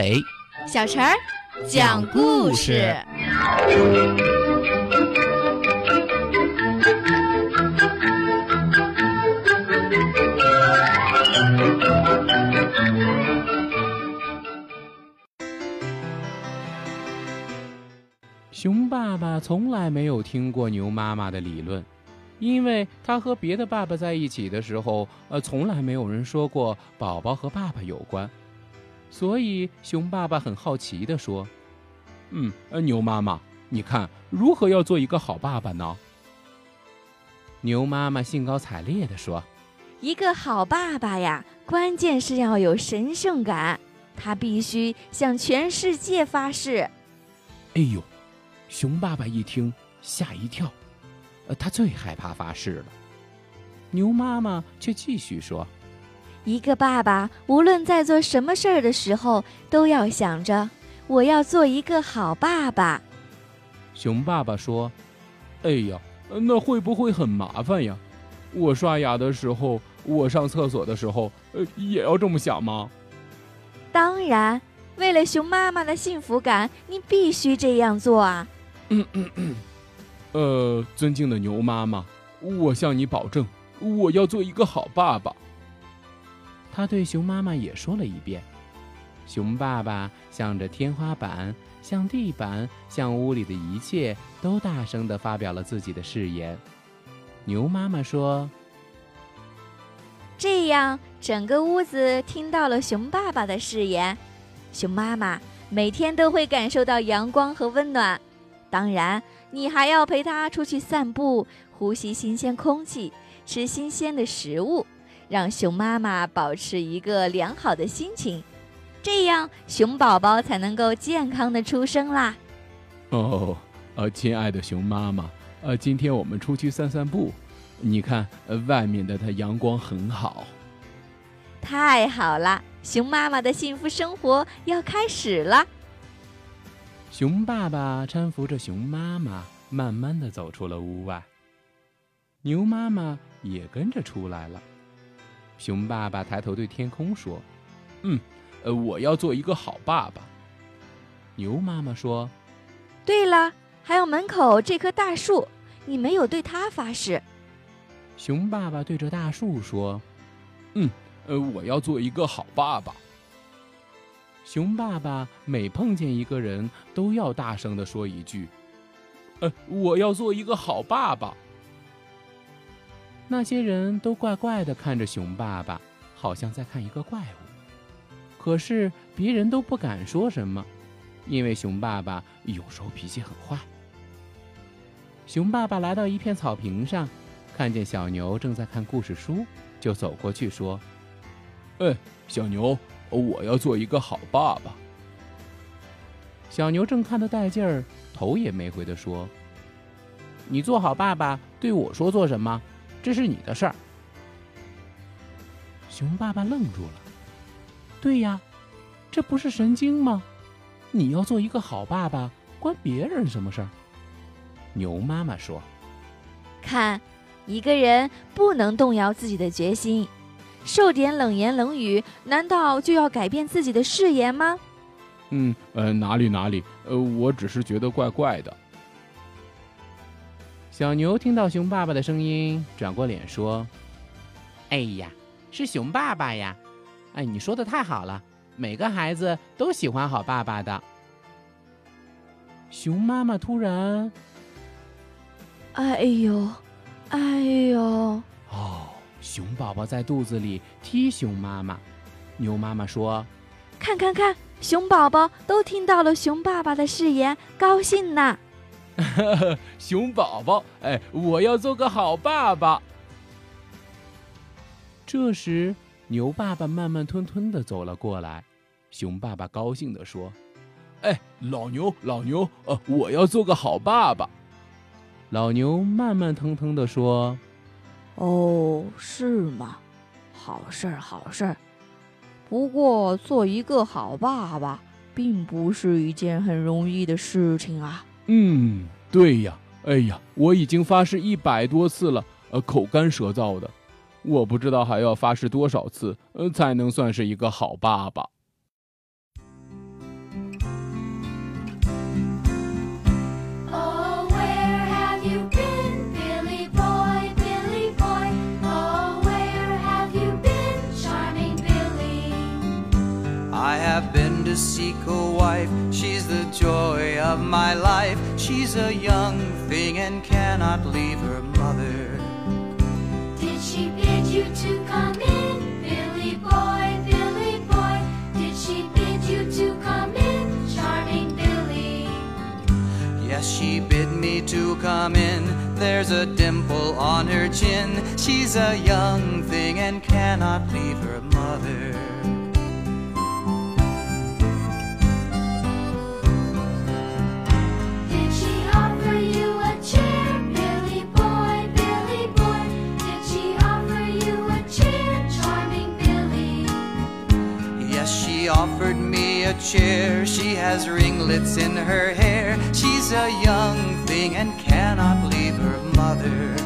马尾，小陈儿讲故事。熊爸爸从来没有听过牛妈妈的理论，因为他和别的爸爸在一起的时候，呃，从来没有人说过宝宝和爸爸有关。所以，熊爸爸很好奇地说：“嗯，呃，牛妈妈，你看如何要做一个好爸爸呢？”牛妈妈兴高采烈地说：“一个好爸爸呀，关键是要有神圣感，他必须向全世界发誓。”哎呦，熊爸爸一听吓一跳，呃，他最害怕发誓了。牛妈妈却继续说。一个爸爸无论在做什么事儿的时候，都要想着我要做一个好爸爸。熊爸爸说：“哎呀，那会不会很麻烦呀？我刷牙的时候，我上厕所的时候，呃，也要这么想吗？”当然，为了熊妈妈的幸福感，你必须这样做啊。嗯嗯嗯。呃，尊敬的牛妈妈，我向你保证，我要做一个好爸爸。他对熊妈妈也说了一遍，熊爸爸向着天花板、向地板、向屋里的一切都大声地发表了自己的誓言。牛妈妈说：“这样，整个屋子听到了熊爸爸的誓言。熊妈妈每天都会感受到阳光和温暖。当然，你还要陪他出去散步，呼吸新鲜空气，吃新鲜的食物。”让熊妈妈保持一个良好的心情，这样熊宝宝才能够健康的出生啦。哦，呃，亲爱的熊妈妈，呃，今天我们出去散散步，你看，呃，外面的它阳光很好。太好了，熊妈妈的幸福生活要开始了。熊爸爸搀扶着熊妈妈，慢慢的走出了屋外。牛妈妈也跟着出来了。熊爸爸抬头对天空说：“嗯，呃，我要做一个好爸爸。”牛妈妈说：“对了，还有门口这棵大树，你没有对它发誓。”熊爸爸对着大树说：“嗯，呃，我要做一个好爸爸。”熊爸爸每碰见一个人都要大声的说一句：“呃，我要做一个好爸爸。”那些人都怪怪的看着熊爸爸，好像在看一个怪物。可是别人都不敢说什么，因为熊爸爸有时候脾气很坏。熊爸爸来到一片草坪上，看见小牛正在看故事书，就走过去说：“哎，小牛，我要做一个好爸爸。”小牛正看得带劲儿，头也没回的说：“你做好爸爸，对我说做什么？”这是你的事儿。熊爸爸愣住了。对呀，这不是神经吗？你要做一个好爸爸，关别人什么事儿？牛妈妈说：“看，一个人不能动摇自己的决心，受点冷言冷语，难道就要改变自己的誓言吗？”嗯，呃，哪里哪里，呃，我只是觉得怪怪的。小牛听到熊爸爸的声音，转过脸说：“哎呀，是熊爸爸呀！哎，你说的太好了，每个孩子都喜欢好爸爸的。”熊妈妈突然：“哎呦，哎呦！”哦，熊宝宝在肚子里踢熊妈妈。牛妈妈说：“看看看，熊宝宝都听到了熊爸爸的誓言，高兴呢。” 熊宝宝，哎，我要做个好爸爸。这时，牛爸爸慢慢吞吞的走了过来。熊爸爸高兴的说：“哎，老牛，老牛，呃，我要做个好爸爸。”老牛慢慢腾腾的说：“哦，是吗？好事儿，好事儿。不过，做一个好爸爸，并不是一件很容易的事情啊。”嗯，对呀，哎呀，我已经发誓一百多次了，呃，口干舌燥的，我不知道还要发誓多少次，呃，才能算是一个好爸爸。Have been to seek a wife, she's the joy of my life. She's a young thing and cannot leave her mother. Did she bid you to come in, Billy boy, Billy boy? Did she bid you to come in, charming Billy? Yes, she bid me to come in. There's a dimple on her chin. She's a young thing and cannot leave her mother. She offered me a chair. She has ringlets in her hair. She's a young thing and cannot leave her mother.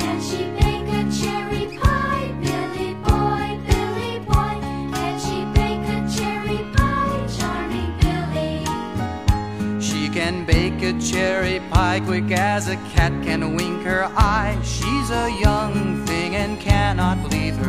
Can she bake a cherry pie, Billy boy, Billy boy? Can she bake a cherry pie, charming Billy? She can bake a cherry pie quick as a cat can wink her eye. She's a young thing and cannot leave her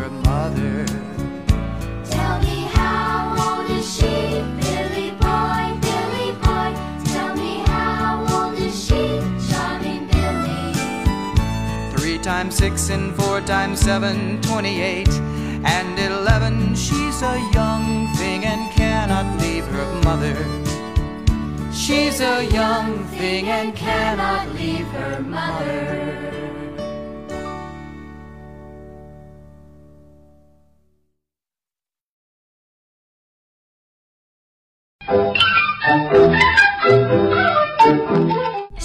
times six and four times seven, twenty-eight and eleven. She's a young thing and cannot leave her mother. She's a young thing and cannot leave her mother.